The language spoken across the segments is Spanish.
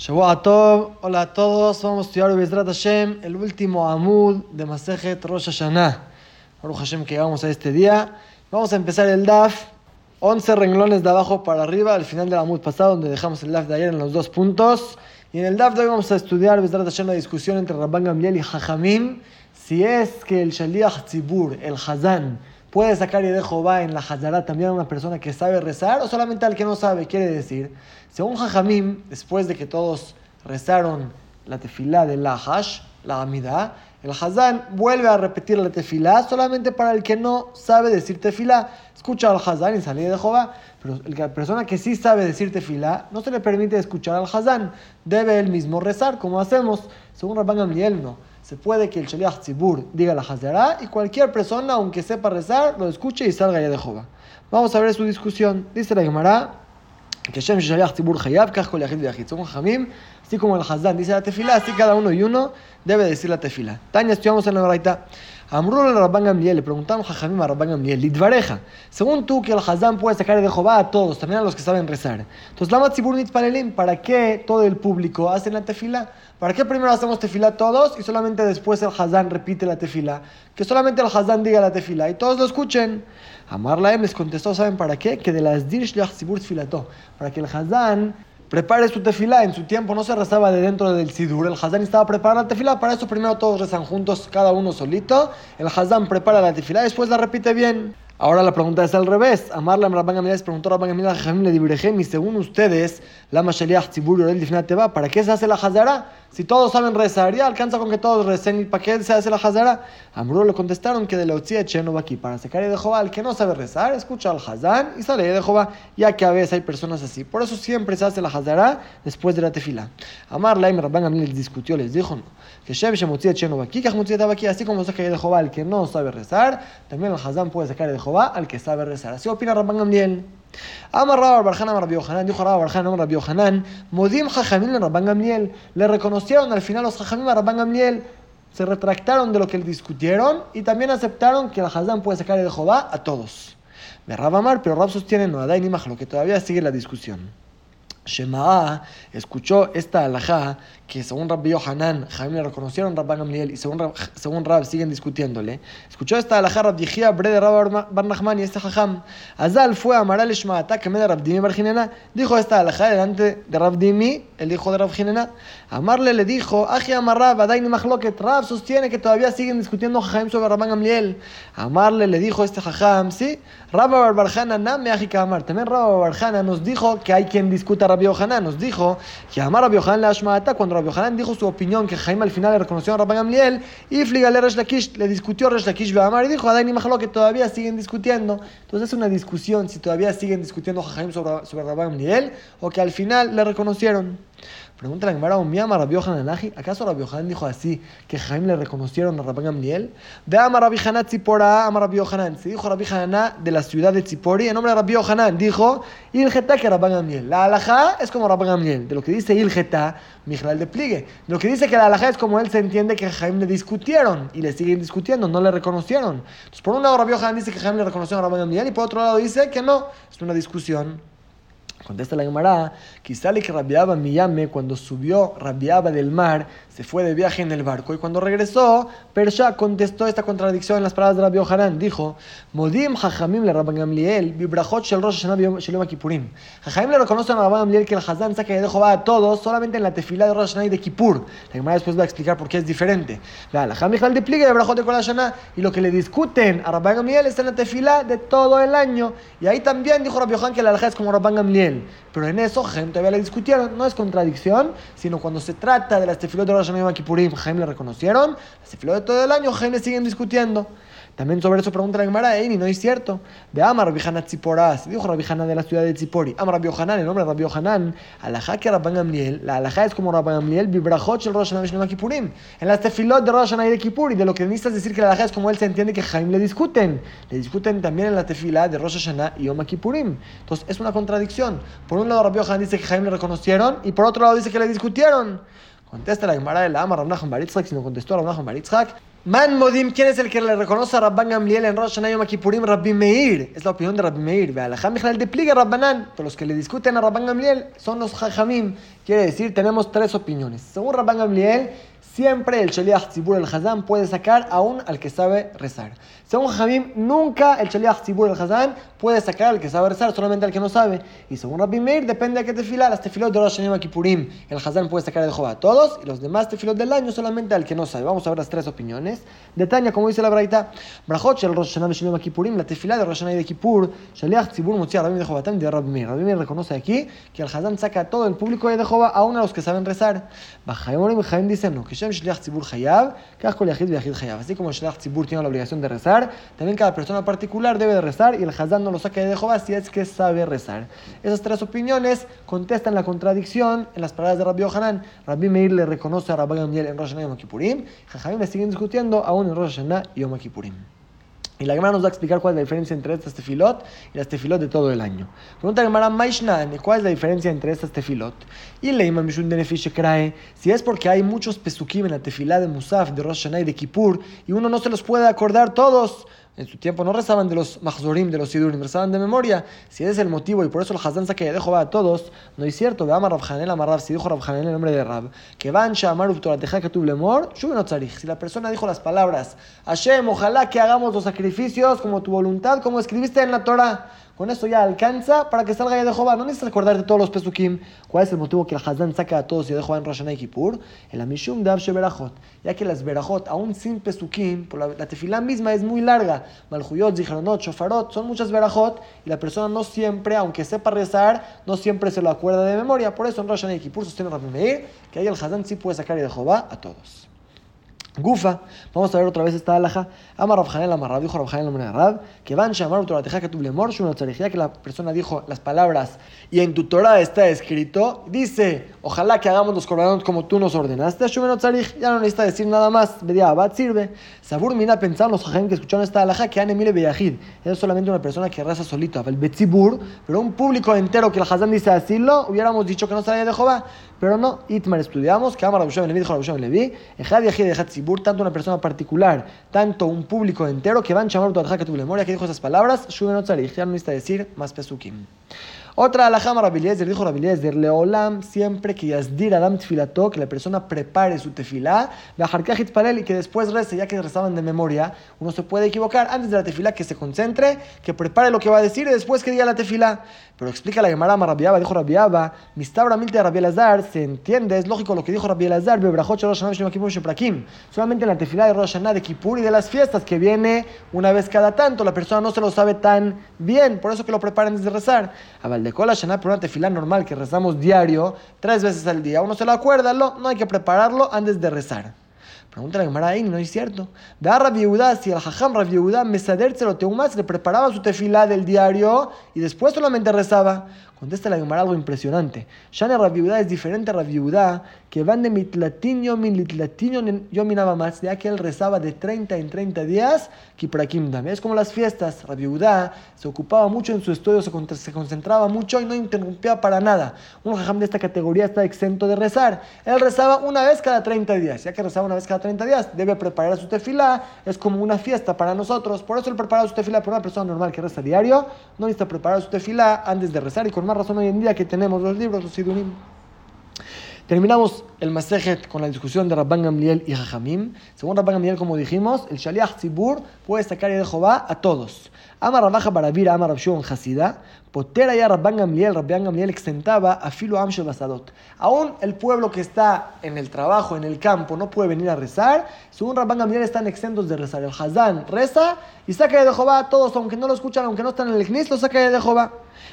Shavua Tov, hola a todos, vamos a estudiar Bezrat Hashem, el último Amud de Masejet Rosh Hashanah. Baruch Hashem que llegamos a este día. Vamos a empezar el DAF, 11 renglones de abajo para arriba, al final del Amud pasado, donde dejamos el DAF de ayer en los dos puntos. Y en el DAF de hoy vamos a estudiar Bezrat Hashem la discusión entre Rabban Gamliel y Jajamim, si es que el Shaliach Tzibur, el Hazan, puede sacar de Jehová en la Hazara también a una persona que sabe rezar o solamente al que no sabe, quiere decir. Según Jajamim, después de que todos rezaron la tefilá de la Hash, la Amida, el Hazán vuelve a repetir la tefilá solamente para el que no sabe decir tefilá. Escucha al Hazán y sale de Jehová, pero la persona que sí sabe decir tefilá no se le permite escuchar al Hazán, debe él mismo rezar, como hacemos, según Rabban Gamliel no. Se puede que el Shaliach Tzibur diga la Hazara y cualquier persona, aunque sepa rezar, lo escuche y salga ya de Jehová. Vamos a ver su discusión. Dice la Gemara que Shem Shaliach Tzibur Hayab, Kach Kol Yachid Yachid. Según Jamim, así como el Hazán dice la tefila, así cada uno y uno debe decir la tefila. Tania, estudiamos en la Baraita. Amrul Rabban Gamliel, le preguntamos a Jamim a Rabban Gamliel, Lidvareja, según tú que el Hazán puede sacar de Jehová a todos, también a los que saben rezar. Entonces, Lama Tzibur Nitpalelim, ¿para qué todo el público hace la tefila? ¿Para qué primero hacemos tefila todos y solamente después el Hazán repite la tefila? Que solamente el Hazán diga la tefila y todos lo escuchen. Amar Laem les contestó, ¿saben para qué? Que de las Dir Shliach Tzibur Tfilato, para que el Hazán prepare su tefilá. En su tiempo no se rezaba de dentro del sidur. El Hazán estaba preparando la tefilá. Para eso primero todos rezan juntos, cada uno solito. El Hazán prepara la tefilá y después la repite bien. Ahora la pregunta es al revés. Amarla Rabban Gamliel les preguntó Rabban Gamliel a Jamim le dibrejem y según ustedes, la Mashaliach Tzibur Yorel Difnat va, ¿para qué se hace la Hazara? Si todos saben rezar, ya alcanza con que todos recen, ¿para qué se hace la Hazara? Amrú le contestaron que de la Utzia Cheno aquí, para sacar de Jehová al que no sabe rezar, escucha al Hazán y sale de Jehová, ya que a veces hay personas así. Por eso siempre se hace la Hazara después de la tefila. Amarla y Rabban Gamliel les discutió, les dijo, no, que Shem Shem Utzia Cheno aquí, que Utzia va aquí, así como saca de Jehová al que no sabe rezar, también el Hazán puede sacar de Jehová al que sabe rezar. Así opina Rabban Gamliel. Gamliel. Le reconocieron al final los Jajamim a Rabban Gamliel. Se retractaron de lo que le discutieron y también aceptaron que el Hazán puede sacar de Jehová a todos. Me Rabba Amar, pero Rab sostiene no Adai ni lo que todavía sigue la discusión. Shema'a escuchó esta alajá que según Rabbi Yohanan, Jaime le reconocieron Rabban Gamliel y según Rab, según Rab siguen discutiéndole. Escuchó esta alajá Rabbi Yihia, bre de Rab Bar Nachman y este jajam. Azal fue a Amaral Shma'ata, que me de Rabdimi Bar dijo esta alajá delante de Rabdimi, el hijo de Rab Jinena. Amarle le dijo, Aji Amarrab, Adaini Mahloket, Rab sostiene que todavía siguen discutiendo jajam sobre Rabban Gamliel. Amarle le dijo este jajam, sí, Rabba Bar Barjana, Name Aji Amar. También Rabba Barjana nos dijo que hay quien discuta a Rabbi Yohanan, nos dijo que Amar Rabbi Yohanan la cuando Rabbi Yohanan dijo su opinión que Jaime al final le reconoció a Rabban Gamliel y Fligale Resh Lakish le discutió Resh Lakish Amar y dijo a Dani Mahalo que todavía siguen discutiendo. Entonces es una discusión si todavía siguen discutiendo Jaime sobre, sobre Rabban Gamliel o que al final le reconocieron. Pregunta la Gemara, ¿Miama Rabbi Yohanan ¿Acaso Rabbi Yohanan dijo así que Jaime le reconocieron a Rabban Gamliel? Ve a Rabbi Hanan Tzipora, ama Rabbi Yohanan. Se dijo Rabbi Hanan de la ciudad de Tzipori, en nombre de Rabbi Yohanan, dijo Ilgeta que Rabban Gamliel. La alajá es como Rabban Gamliel. De lo que dice Ilgeta, Mijral de pliegue. De lo que dice que la alajá es como él se entiende que Jaime le discutieron y le siguen discutiendo, no le reconocieron. Entonces, por un lado, Rabbi Yohanan dice que Jaime le reconoció a Rabban Gamliel y por otro lado dice que no. Es una discusión. Contesta la Gemara, quizá que Rabiaba Miyame, cuando subió Rabiaba del mar, se fue de viaje en el barco y cuando regresó, Persha contestó esta contradicción en las palabras de Rabbi Ohanan. Dijo, Modim Jajamim le Rabban Gamliel, Bibrachot shel Rosh Hashanah Kippurim. Jajamim le reconocen a Rabban Gamliel que el Hazán saca de Jehová a todos solamente en la tefilá de Rosh Hashanah y de Kippur. La Gemara después va a explicar por qué es diferente. La Jajamim de pligue de Brachot de Kol y lo que le discuten a Rabban Gamliel está en la tefilá de todo el año. Y ahí también dijo Rabbi Ohanan que la alajá es como Rabban Gamliel. Pero en eso, gente, todavía le discutieron. No es contradicción, sino cuando se trata de las tefilot de Rosh Hashanah y Kippurim, Jaime le reconocieron. Las de todo el año, Jaime siguen discutiendo. También sobre eso pregunta la Gemara, y no es cierto. De Amar Tzipora, se dijo Rabbi Hanan de la ciudad de Tzipori. Amar Rabbi Hanan, el nombre de Rabbi Hanan, alajá que Rabban Gamliel, la alajá es como Rabban Gamliel, vibrajot el Rosh Hashanah y Kippurim. En las tefilot de Rosh Hashanah y de Kippur, de lo que necesitas decir que la alajá es como él se entiende que Jaime le discuten. Le discuten también en la tefila de Rosh Hashanah y Yom Kippurim. Entonces es una contradicción. Por un lado Rabbi Hanan dice que Jaime le reconocieron, y por otro lado dice que le discutieron. Contesta la Gemara de la Ama Rabnachon Baritzhak, si no contestó Rabnachon Baritzhak, Man Modim, ¿quién es el que le reconoce a Rabban Gamliel en Rosh Hashanah Yom Kippurim? Rabbi Meir. Es la opinión de Rabbi Meir. Alajam Mijal de pliega Rabbanan. Pero los que le discuten a Rabban Gamliel son los Jajamim. Quiere decir, tenemos tres opiniones. Según Rabban Gamliel, siempre el Shaliach Tzibur el Hazán puede sacar aún al que sabe rezar. Según Jamim, nunca el Shaliach Tzibur el Hazán puede sacar al que sabe rezar, solamente al que no sabe. Y según Rabbi Meir, depende de qué tefila, las tefilot de Rosh Hashanah Kippurim, el Hazán puede sacar de Jehová a todos, y los demás tefilot del año solamente al que no sabe. Vamos a ver las tres opiniones. Detaña, como dice la Braita, Brachot el Rosh Hashanah Kippurim, la tefila de Rosh Hashanah de Kippur, Shaliach Tzibur Mutzia Rabbi de Jehová de Rabbi Meir. Rabbi Meir reconoce aquí que el Hazán saca a todo el público de Jehová, aún a los que saben rezar. Bajaim y Jaim dicen, no, que Shem Shaliach Tzibur Hayab, Así como el Shaliach Tzibur tiene la obligación de rezar, también cada persona particular debe de rezar y el Hazán no lo saca de Jehová si es que sabe rezar. Esas tres opiniones contestan la contradicción en las palabras de Rabbi Yohanan. Rabbi Meir le reconoce a Rabbi Gamliel en Rosh Hashanah y Yom Kippurim. Jajamim le siguen discutiendo aún en Rosh Hashanah y Yom Kippurim. Y la Gemara nos va a explicar cuál es la diferencia entre estas tefilot y las tefilot de todo el año. Pregunta Gemara Maishnan, ¿cuál es la diferencia entre estas tefilot? Y le imam Mishun Denefish Krae, si es porque hay muchos pesukim en la tefilá de Musaf, de Rosh Hashanah y de Kippur, y uno no se los puede acordar todos. En su tiempo no rezaban de los mahzorim, de los sidurim, rezaban de memoria. Si ese es el motivo y por eso el Hazán saca que dejó a todos, no es cierto. Veamos a Rabjanel Amarrab, si dijo Rabjanel el nombre de Rab, que van Shamar Uptorateja que tu lemor, Si la persona dijo las palabras, Hashem, ojalá que hagamos los sacrificios como tu voluntad, como escribiste en la Torah. Con eso ya alcanza para que salga de Jehová. No necesitas recordarte todos los pesukim. ¿Cuál es el motivo que el Hazán saca a todos de Jehová en Rosh y Kippur? El Amishum de Berajot. Ya que las Berajot, aún sin pesukim, por la, la tefilá misma es muy larga. Malhuyot, Zichronot, Shofarot, son muchas Berajot y la persona no siempre, aunque sepa rezar, no siempre se lo acuerda de memoria. Por eso en Rosh y Kippur sostiene Rabbi Meir que ahí el Hazán sí puede sacar de Jehová a todos. Gufa, vamos a ver otra vez esta alhaja. Amar Rabjanel Amarrab, dijo Rabjanel Amarrab, que van a llamar tu que tu lemor, que la persona dijo las palabras y en tu Torah está escrito, dice, ojalá que hagamos los corazones como tú nos ordenaste, ya no necesita decir nada más, abad sirve. Sabur mina pensar los que escucharon esta alhaja que han emile beyahid, es solamente una persona que reza solito, el betzibur, pero un público entero que el hazán dice así, lo hubiéramos dicho que no salía de Jehová, pero no, Itmar estudiamos, que Amar Rabushem Levi dijo Rabushem Levi, Ejad Yahid Ejad Tzibur, tanto una persona particular, tanto un público entero que van a llamar tu que tu memoria, que dijo esas palabras, ya no necesita decir más pesukim. Otra alajama Rabiliezer, dijo Rabiliezer, Leolam, siempre que Yazdir Adam Tfilato, que la persona prepare su tefilá, Bajarkajit Palel y que después rece, ya que rezaban de memoria, uno se puede equivocar antes de la tefilá, que se concentre, que prepare lo que va a decir y después que diga la tefilá. Pero explica la Gemara Rabiaba, dijo Rabiaba, Mistabra de Rabbi Elazar, se entiende, es lógico lo que dijo Rabbi Elazar, Bebrajot Rosh Hashanah solamente en la tefilá de Rosh Hashanah de Kippur y de las fiestas que viene una vez cada tanto, la persona no se lo sabe tan bien, por eso que lo preparen antes de rezar de Kola Shana, por una normal que rezamos diario, tres veces al día, uno se lo acuerda, no hay que prepararlo antes de rezar. Pregunta la Gemara ahí, no es cierto. Da Rabbi Yehuda, si el Jajam Rabbi Yehuda, Mesader Teumas, le preparaba su tefilá del diario y después solamente rezaba. Contesta la Gemara algo impresionante. Shana Rabbi Yehuda es diferente a Rabbi Yehuda, que van de mitlatin yomin litlatin yomin más, ya que él rezaba de 30 en 30 días, kiprakim dame. Es como las fiestas. Rabbi Yehuda se ocupaba mucho en su estudio, se, concentraba mucho y no interrumpía para nada. Un jajam de esta categoría está exento de rezar. Él rezaba una vez cada 30 días, ya que rezaba una vez cada 30 días, debe preparar su tefilá, es como una fiesta para nosotros. Por eso el preparar su tefilá para una persona normal que reza diario, no necesita preparar su tefilá antes de rezar y con más razón hoy en día que tenemos los libros, los sidurim. Terminamos el Masejet con la discusión de Rabban Gamliel y Jajamim. Según Rabban Gamliel, como dijimos, el Shaliach Tzibur puede sacar de Jehová a todos. Ama Rabaja Barabira, Ama Rabshon Hasida, Potera ya Rabban Gamliel, Rabban Gamliel extentaba a Filo Amshel Basadot. Aún el pueblo que está en el trabajo, en el campo, no puede venir a rezar. Según Rabban Gamliel están exentos de rezar. El Hazán reza y saca de Jehová a todos, aunque no lo escuchan, aunque no están en el Knis, lo saca de Jehová.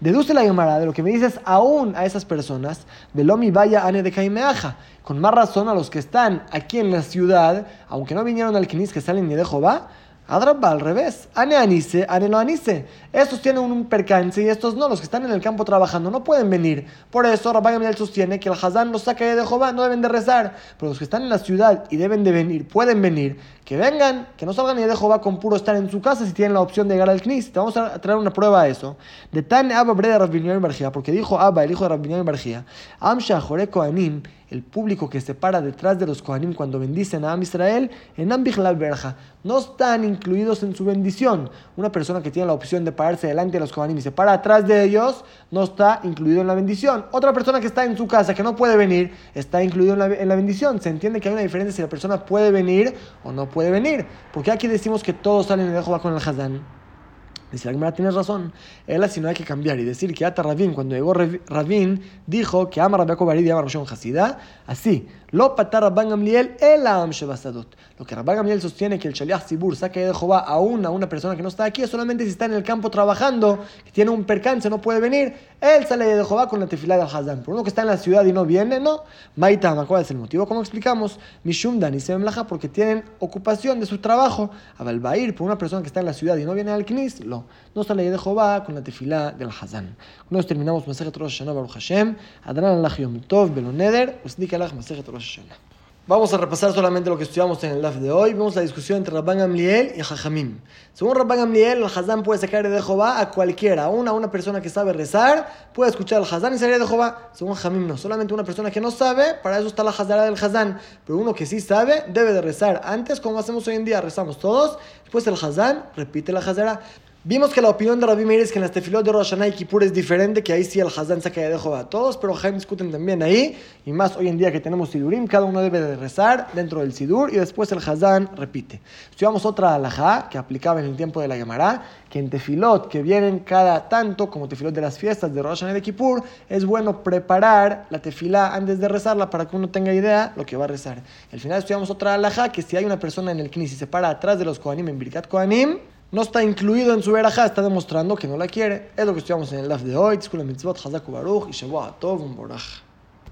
Deduce la Gemara de lo que me dices aún a esas personas, Velomi vaya ane de Caimeaja. Con más razón a los que están aquí en la ciudad, aunque no vinieron al Knis, que salen ni de Jehová, Adraba, al revés. Ane anise, ane no anise. Estos tienen un percance y estos no. Los que están en el campo trabajando no pueden venir. Por eso Rabbi Gamliel sostiene que el Hazán los saca de Jehová, no deben de rezar. Pero los que están en la ciudad y deben de venir, pueden venir. Que vengan, que no salgan ni de Jehová con puro estar en su casa si tienen la opción de llegar al Knis. Te vamos a traer una prueba a eso. De tan Abba Bre de Rabbi Barjía, porque dijo Abba, el hijo de Rabbi Barjía, Amsha Joreko Anim, el público que se para detrás de los Kohanim cuando bendicen a Am Israel, en Ambichlal Berja, no están incluidos en su bendición. Una persona que tiene la opción de pararse delante de los Kohanim y se para atrás de ellos, no está incluido en la bendición. Otra persona que está en su casa, que no puede venir, está incluido en la, en la bendición. Se entiende que hay una diferencia si la persona puede venir o no puede venir. Porque aquí decimos que todos salen de Jehová con el Hazán. Dice la Gemara, tienes razón. Él así no hay que cambiar y decir que Ata Rabin, cuando llegó Rabin, dijo que ama Rabbi Barid y ama Roshon Hasida. Así, lo patar Rabban Gamliel el am shebasadot. Lo que Rabban Gamliel sostiene que el Shaliach Sibur saque de Jehová a una, una persona que no está aquí, solamente si está en el campo trabajando, que tiene un percance, no puede venir, él sale de Jehová con la tefilá del Hazán. Por uno que está en la ciudad y no viene, no. Maitama, ¿cuál es el motivo? Como explicamos, Mishum Dan y Semlaja, porque tienen ocupación de su trabajo. Abalbair, por una persona que está en la ciudad y no viene al Knis, lo. No sale de Jehová con la tefilá del. Con esto terminamos Masejet Rosh Hashanah Baruch Hashem. Adran Allah Yom Tov Beloneder. Usnik Allah Masejet Rosh Vamos a repasar solamente lo que estudiamos en el DAF de hoy. Vemos la discusión entre Rabban Gamliel y Jajamim. Según Rabban Gamliel, el Hazán puede sacar de Jehová a cualquiera. A una, una persona que sabe rezar puede escuchar al Hazán y salir de Jehová. Según Jamim, no. Solamente una persona que no sabe, para eso está la Hazara del Hazán. Pero uno que sí sabe, debe de rezar antes, como hacemos hoy en día. Rezamos todos. Después el Hazán repite la Hazara. Vimos que la opinión de Rabbi Meir es que en las tefilot de Rosh Hashanah y Kippur es diferente, que ahí sí el Hazán saca de Jehová a todos, pero Jaime discuten también ahí, y más hoy en día que tenemos Sidurim, cada uno debe de rezar dentro del Sidur y después el Hazán repite. Estudiamos otra alajá que aplicaba en el tiempo de la Gemara, que en tefilot que vienen cada tanto, como tefilot de las fiestas de Rosh Hashanah y de Kippur, es bueno preparar la tefilá antes de rezarla para que uno tenga idea lo que va a rezar. Al final estudiamos otra alajá que si hay una persona en el Knis y se para atrás de los Kohanim en Birkat Kohanim, no está incluido en su verajá, está demostrando que no la quiere. Es lo que estudiamos en el live de hoy. Tzkula mitzvot, chazak baruch, y shavua tov, un boraj.